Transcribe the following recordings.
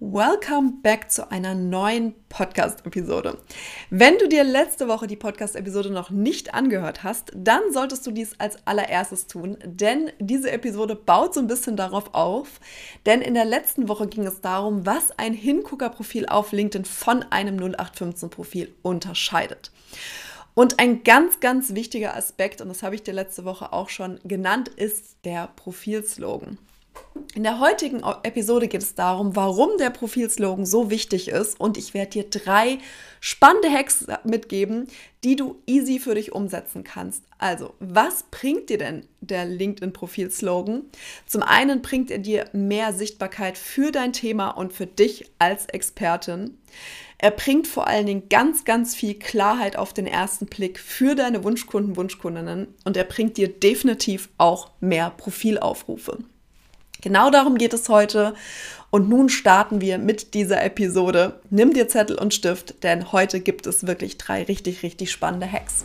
Welcome back zu einer neuen Podcast-Episode. Wenn du dir letzte Woche die Podcast-Episode noch nicht angehört hast, dann solltest du dies als allererstes tun, denn diese Episode baut so ein bisschen darauf auf. Denn in der letzten Woche ging es darum, was ein Hingucker-Profil auf LinkedIn von einem 0815-Profil unterscheidet. Und ein ganz, ganz wichtiger Aspekt, und das habe ich dir letzte Woche auch schon genannt, ist der Profilslogan. In der heutigen Episode geht es darum, warum der Profilslogan so wichtig ist und ich werde dir drei spannende Hacks mitgeben, die du easy für dich umsetzen kannst. Also, was bringt dir denn der LinkedIn-Profilslogan? Zum einen bringt er dir mehr Sichtbarkeit für dein Thema und für dich als Expertin. Er bringt vor allen Dingen ganz, ganz viel Klarheit auf den ersten Blick für deine Wunschkunden, Wunschkundinnen und er bringt dir definitiv auch mehr Profilaufrufe. Genau darum geht es heute. Und nun starten wir mit dieser Episode. Nimm dir Zettel und Stift, denn heute gibt es wirklich drei richtig, richtig spannende Hacks.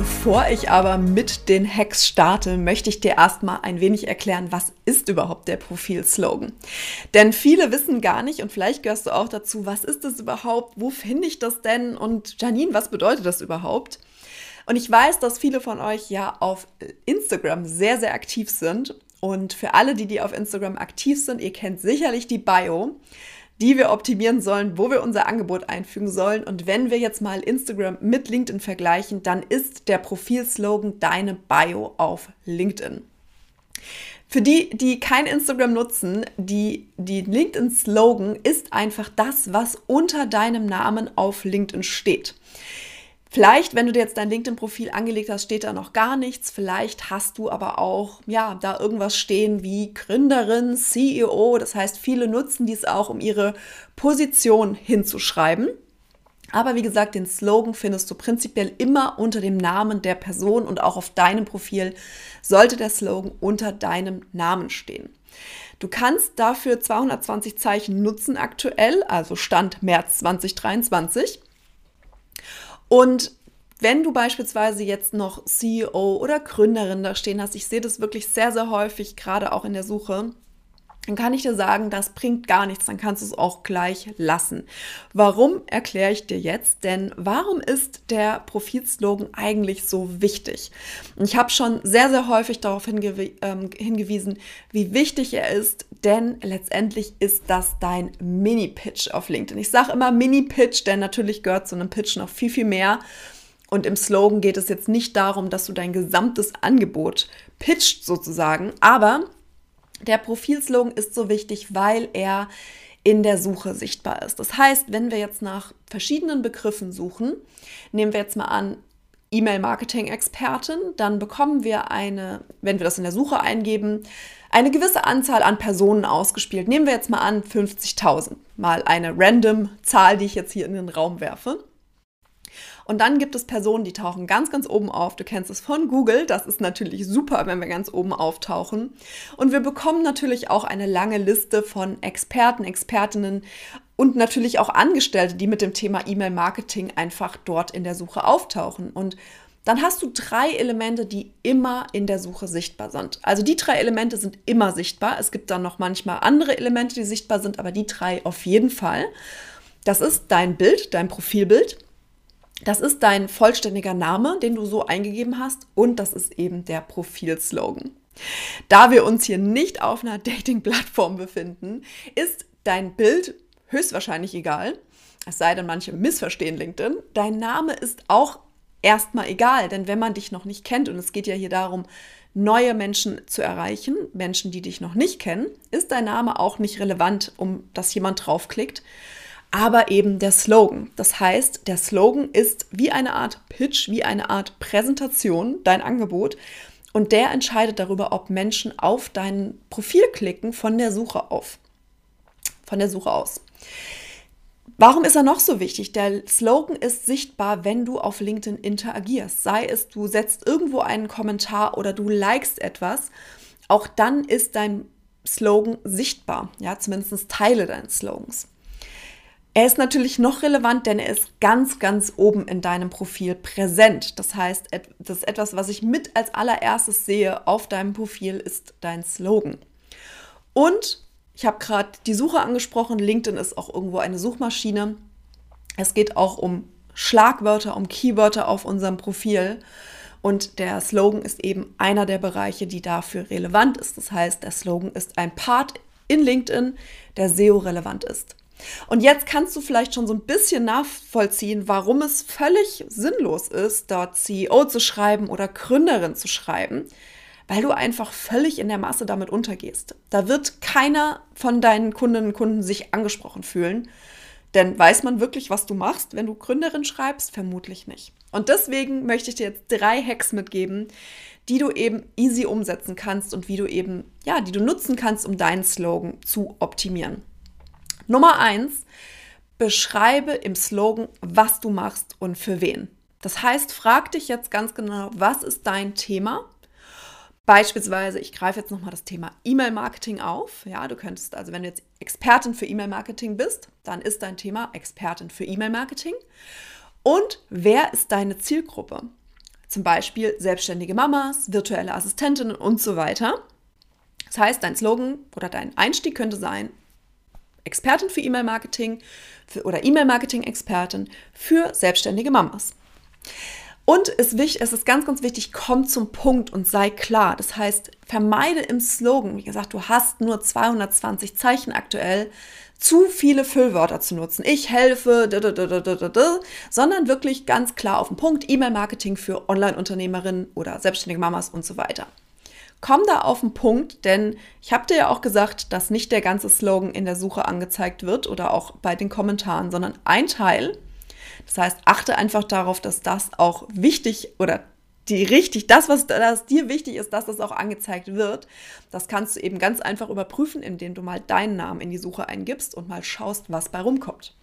Bevor ich aber mit den Hacks starte, möchte ich dir erstmal ein wenig erklären, was ist überhaupt der Profilslogan. Denn viele wissen gar nicht und vielleicht gehörst du auch dazu, was ist das überhaupt, wo finde ich das denn und Janine, was bedeutet das überhaupt? Und ich weiß, dass viele von euch ja auf Instagram sehr, sehr aktiv sind. Und für alle, die, die auf Instagram aktiv sind, ihr kennt sicherlich die Bio die wir optimieren sollen, wo wir unser Angebot einfügen sollen. Und wenn wir jetzt mal Instagram mit LinkedIn vergleichen, dann ist der Profilslogan deine Bio auf LinkedIn. Für die, die kein Instagram nutzen, die, die LinkedIn-Slogan ist einfach das, was unter deinem Namen auf LinkedIn steht. Vielleicht, wenn du dir jetzt dein LinkedIn-Profil angelegt hast, steht da noch gar nichts. Vielleicht hast du aber auch, ja, da irgendwas stehen wie Gründerin, CEO. Das heißt, viele nutzen dies auch, um ihre Position hinzuschreiben. Aber wie gesagt, den Slogan findest du prinzipiell immer unter dem Namen der Person und auch auf deinem Profil sollte der Slogan unter deinem Namen stehen. Du kannst dafür 220 Zeichen nutzen aktuell, also Stand März 2023. Und wenn du beispielsweise jetzt noch CEO oder Gründerin da stehen hast, ich sehe das wirklich sehr, sehr häufig, gerade auch in der Suche, dann kann ich dir sagen, das bringt gar nichts, dann kannst du es auch gleich lassen. Warum erkläre ich dir jetzt? Denn warum ist der Profilslogan eigentlich so wichtig? Ich habe schon sehr, sehr häufig darauf hingew ähm, hingewiesen, wie wichtig er ist, denn letztendlich ist das dein Mini-Pitch auf LinkedIn. Ich sage immer Mini-Pitch, denn natürlich gehört zu einem Pitch noch viel, viel mehr. Und im Slogan geht es jetzt nicht darum, dass du dein gesamtes Angebot pitcht sozusagen, aber der Profilslogan ist so wichtig, weil er in der Suche sichtbar ist. Das heißt, wenn wir jetzt nach verschiedenen Begriffen suchen, nehmen wir jetzt mal an, E-Mail-Marketing-Expertin, dann bekommen wir eine, wenn wir das in der Suche eingeben, eine gewisse Anzahl an Personen ausgespielt. Nehmen wir jetzt mal an 50.000, mal eine random Zahl, die ich jetzt hier in den Raum werfe. Und dann gibt es Personen, die tauchen ganz, ganz oben auf. Du kennst es von Google. Das ist natürlich super, wenn wir ganz oben auftauchen. Und wir bekommen natürlich auch eine lange Liste von Experten, Expertinnen und natürlich auch Angestellte, die mit dem Thema E-Mail-Marketing einfach dort in der Suche auftauchen. Und dann hast du drei Elemente, die immer in der Suche sichtbar sind. Also die drei Elemente sind immer sichtbar. Es gibt dann noch manchmal andere Elemente, die sichtbar sind, aber die drei auf jeden Fall. Das ist dein Bild, dein Profilbild. Das ist dein vollständiger Name, den du so eingegeben hast und das ist eben der Profilslogan. Da wir uns hier nicht auf einer Dating-Plattform befinden, ist dein Bild höchstwahrscheinlich egal. Es sei denn, manche missverstehen LinkedIn. Dein Name ist auch erstmal egal, denn wenn man dich noch nicht kennt, und es geht ja hier darum, neue Menschen zu erreichen, Menschen, die dich noch nicht kennen, ist dein Name auch nicht relevant, um dass jemand draufklickt, aber eben der Slogan. Das heißt, der Slogan ist wie eine Art Pitch, wie eine Art Präsentation, dein Angebot. Und der entscheidet darüber, ob Menschen auf dein Profil klicken von der Suche auf. Von der Suche aus. Warum ist er noch so wichtig? Der Slogan ist sichtbar, wenn du auf LinkedIn interagierst. Sei es, du setzt irgendwo einen Kommentar oder du likest etwas. Auch dann ist dein Slogan sichtbar. Ja, zumindest Teile deines Slogans. Er ist natürlich noch relevant, denn er ist ganz, ganz oben in deinem Profil präsent. Das heißt, das ist etwas, was ich mit als allererstes sehe auf deinem Profil, ist dein Slogan. Und ich habe gerade die Suche angesprochen. LinkedIn ist auch irgendwo eine Suchmaschine. Es geht auch um Schlagwörter, um Keywörter auf unserem Profil. Und der Slogan ist eben einer der Bereiche, die dafür relevant ist. Das heißt, der Slogan ist ein Part in LinkedIn, der SEO-relevant ist. Und jetzt kannst du vielleicht schon so ein bisschen nachvollziehen, warum es völlig sinnlos ist, dort CEO zu schreiben oder Gründerin zu schreiben, weil du einfach völlig in der Masse damit untergehst. Da wird keiner von deinen Kundinnen und Kunden sich angesprochen fühlen. Denn weiß man wirklich, was du machst, wenn du Gründerin schreibst? Vermutlich nicht. Und deswegen möchte ich dir jetzt drei Hacks mitgeben, die du eben easy umsetzen kannst und wie du eben, ja, die du nutzen kannst, um deinen Slogan zu optimieren. Nummer eins, beschreibe im Slogan, was du machst und für wen. Das heißt, frag dich jetzt ganz genau, was ist dein Thema? Beispielsweise, ich greife jetzt nochmal das Thema E-Mail-Marketing auf. Ja, du könntest, also wenn du jetzt Expertin für E-Mail-Marketing bist, dann ist dein Thema Expertin für E-Mail-Marketing. Und wer ist deine Zielgruppe? Zum Beispiel selbstständige Mamas, virtuelle Assistentinnen und so weiter. Das heißt, dein Slogan oder dein Einstieg könnte sein, Expertin für E-Mail-Marketing oder E-Mail-Marketing-Expertin für selbstständige Mamas. Und es ist ganz, ganz wichtig, komm zum Punkt und sei klar. Das heißt, vermeide im Slogan, wie gesagt, du hast nur 220 Zeichen aktuell, zu viele Füllwörter zu nutzen. Ich helfe, sondern wirklich ganz klar auf den Punkt, E-Mail-Marketing für Online-Unternehmerinnen oder selbstständige Mamas und so weiter. Komm da auf den Punkt, denn ich habe dir ja auch gesagt, dass nicht der ganze Slogan in der Suche angezeigt wird oder auch bei den Kommentaren, sondern ein Teil. Das heißt, achte einfach darauf, dass das auch wichtig oder die richtig, das, was das dir wichtig ist, dass das auch angezeigt wird. Das kannst du eben ganz einfach überprüfen, indem du mal deinen Namen in die Suche eingibst und mal schaust, was bei rumkommt.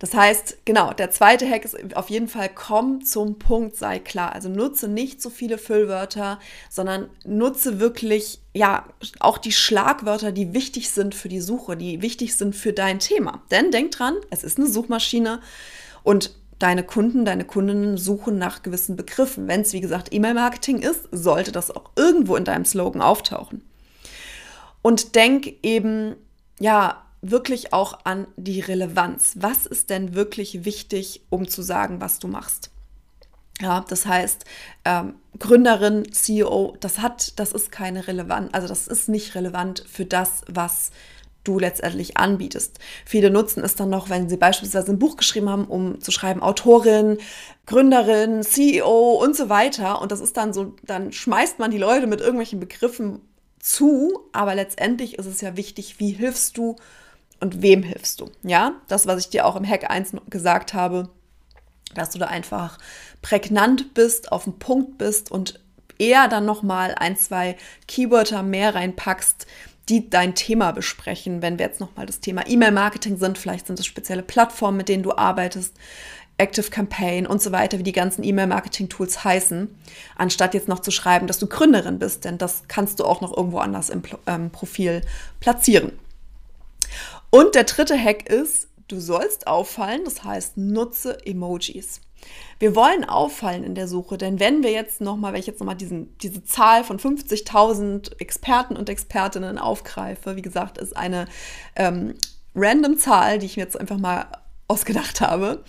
Das heißt, genau, der zweite Hack ist auf jeden Fall, komm zum Punkt, sei klar. Also nutze nicht so viele Füllwörter, sondern nutze wirklich, ja, auch die Schlagwörter, die wichtig sind für die Suche, die wichtig sind für dein Thema. Denn denk dran, es ist eine Suchmaschine und deine Kunden, deine Kundinnen suchen nach gewissen Begriffen. Wenn es, wie gesagt, E-Mail-Marketing ist, sollte das auch irgendwo in deinem Slogan auftauchen. Und denk eben, ja, wirklich auch an die Relevanz. Was ist denn wirklich wichtig, um zu sagen, was du machst? Ja, das heißt, ähm, Gründerin, CEO, das hat, das ist keine Relevanz, also das ist nicht relevant für das, was du letztendlich anbietest. Viele nutzen es dann noch, wenn sie beispielsweise ein Buch geschrieben haben, um zu schreiben, Autorin, Gründerin, CEO und so weiter. Und das ist dann so, dann schmeißt man die Leute mit irgendwelchen Begriffen zu, aber letztendlich ist es ja wichtig, wie hilfst du und wem hilfst du? Ja, das, was ich dir auch im Hack 1 gesagt habe, dass du da einfach prägnant bist, auf den Punkt bist und eher dann nochmal ein, zwei Keywörter mehr reinpackst, die dein Thema besprechen. Wenn wir jetzt nochmal das Thema E-Mail-Marketing sind, vielleicht sind es spezielle Plattformen, mit denen du arbeitest, Active Campaign und so weiter, wie die ganzen E-Mail-Marketing-Tools heißen, anstatt jetzt noch zu schreiben, dass du Gründerin bist, denn das kannst du auch noch irgendwo anders im ähm, Profil platzieren. Und der dritte Hack ist, du sollst auffallen, das heißt, nutze Emojis. Wir wollen auffallen in der Suche, denn wenn wir jetzt nochmal, wenn ich jetzt nochmal diese Zahl von 50.000 Experten und Expertinnen aufgreife, wie gesagt, ist eine ähm, random Zahl, die ich mir jetzt einfach mal ausgedacht habe,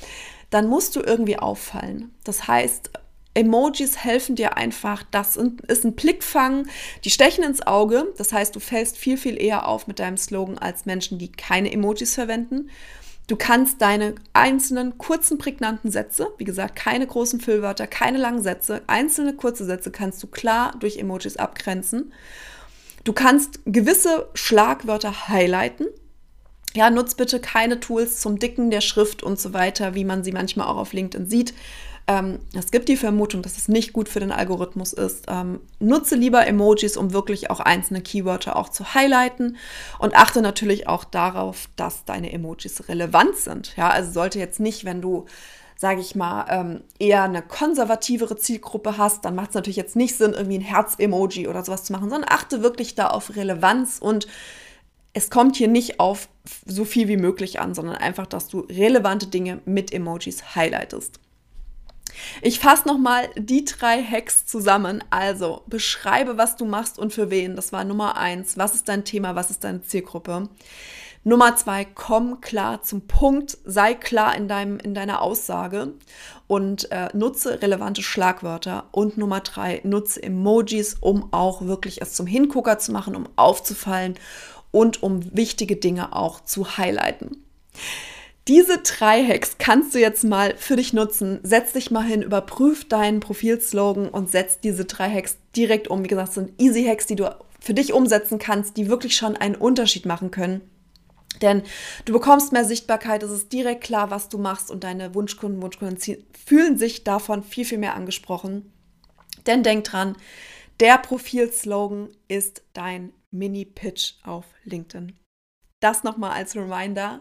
dann musst du irgendwie auffallen. Das heißt, Emojis helfen dir einfach. Das ist ein Blickfang, die stechen ins Auge. Das heißt, du fällst viel, viel eher auf mit deinem Slogan als Menschen, die keine Emojis verwenden. Du kannst deine einzelnen kurzen, prägnanten Sätze, wie gesagt, keine großen Füllwörter, keine langen Sätze, einzelne kurze Sätze kannst du klar durch Emojis abgrenzen. Du kannst gewisse Schlagwörter highlighten. Ja, nutz bitte keine Tools zum Dicken der Schrift und so weiter, wie man sie manchmal auch auf LinkedIn sieht. Ähm, es gibt die Vermutung, dass es nicht gut für den Algorithmus ist. Ähm, nutze lieber Emojis, um wirklich auch einzelne Keywörter auch zu highlighten und achte natürlich auch darauf, dass deine Emojis relevant sind. Ja, also sollte jetzt nicht, wenn du sage ich mal, ähm, eher eine konservativere Zielgruppe hast, dann macht es natürlich jetzt nicht Sinn, irgendwie ein Herz-Emoji oder sowas zu machen, sondern achte wirklich da auf Relevanz und es kommt hier nicht auf so viel wie möglich an, sondern einfach, dass du relevante Dinge mit Emojis highlightest. Ich fasse nochmal die drei Hacks zusammen. Also beschreibe, was du machst und für wen. Das war Nummer eins. Was ist dein Thema? Was ist deine Zielgruppe? Nummer zwei, komm klar zum Punkt, sei klar in, deinem, in deiner Aussage und äh, nutze relevante Schlagwörter. Und Nummer drei, nutze Emojis, um auch wirklich es zum Hingucker zu machen, um aufzufallen und um wichtige Dinge auch zu highlighten. Diese drei Hacks kannst du jetzt mal für dich nutzen. Setz dich mal hin, überprüf deinen Profilslogan und setz diese drei Hacks direkt um. Wie gesagt, das sind Easy Hacks, die du für dich umsetzen kannst, die wirklich schon einen Unterschied machen können. Denn du bekommst mehr Sichtbarkeit, es ist direkt klar, was du machst und deine Wunschkunden, Wunschkunden fühlen sich davon viel, viel mehr angesprochen. Denn denk dran, der Profilslogan ist dein Mini-Pitch auf LinkedIn. Das nochmal als Reminder.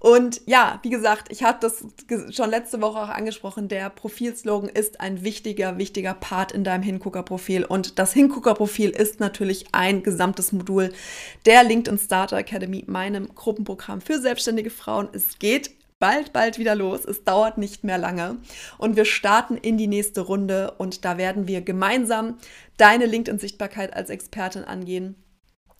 Und ja, wie gesagt, ich habe das schon letzte Woche auch angesprochen. Der Profilslogan ist ein wichtiger, wichtiger Part in deinem Hingucker-Profil. Und das Hingucker-Profil ist natürlich ein gesamtes Modul der LinkedIn Starter Academy, meinem Gruppenprogramm für selbstständige Frauen. Es geht bald, bald wieder los. Es dauert nicht mehr lange. Und wir starten in die nächste Runde und da werden wir gemeinsam deine LinkedIn-Sichtbarkeit als Expertin angehen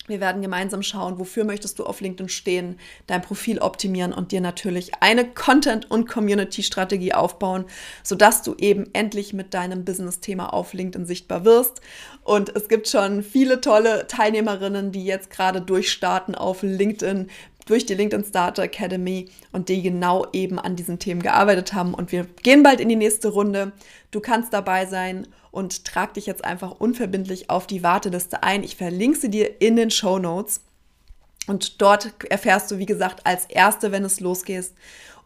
wir werden gemeinsam schauen, wofür möchtest du auf LinkedIn stehen, dein Profil optimieren und dir natürlich eine Content- und Community-Strategie aufbauen, sodass du eben endlich mit deinem Business-Thema auf LinkedIn sichtbar wirst. Und es gibt schon viele tolle Teilnehmerinnen, die jetzt gerade durchstarten auf LinkedIn durch die LinkedIn Starter Academy und die genau eben an diesen Themen gearbeitet haben. Und wir gehen bald in die nächste Runde. Du kannst dabei sein und trag dich jetzt einfach unverbindlich auf die Warteliste ein. Ich verlinke sie dir in den Show Notes. Und dort erfährst du, wie gesagt, als Erste, wenn es losgeht.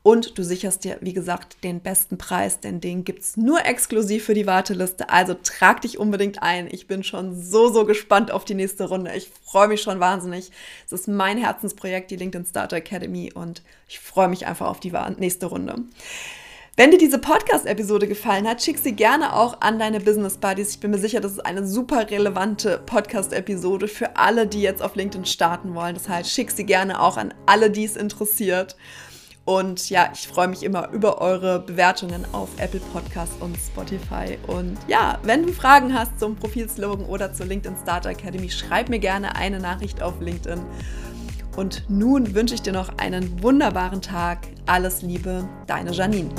Und du sicherst dir, wie gesagt, den besten Preis, denn den gibt es nur exklusiv für die Warteliste. Also trag dich unbedingt ein. Ich bin schon so, so gespannt auf die nächste Runde. Ich freue mich schon wahnsinnig. Es ist mein Herzensprojekt, die LinkedIn Starter Academy. Und ich freue mich einfach auf die nächste Runde. Wenn dir diese Podcast-Episode gefallen hat, schick sie gerne auch an deine Business Buddies. Ich bin mir sicher, das ist eine super relevante Podcast-Episode für alle, die jetzt auf LinkedIn starten wollen. Das heißt, schick sie gerne auch an alle, die es interessiert. Und ja, ich freue mich immer über eure Bewertungen auf Apple Podcast und Spotify. Und ja, wenn du Fragen hast zum Profilslogan oder zur LinkedIn Starter Academy, schreib mir gerne eine Nachricht auf LinkedIn. Und nun wünsche ich dir noch einen wunderbaren Tag. Alles Liebe, deine Janine.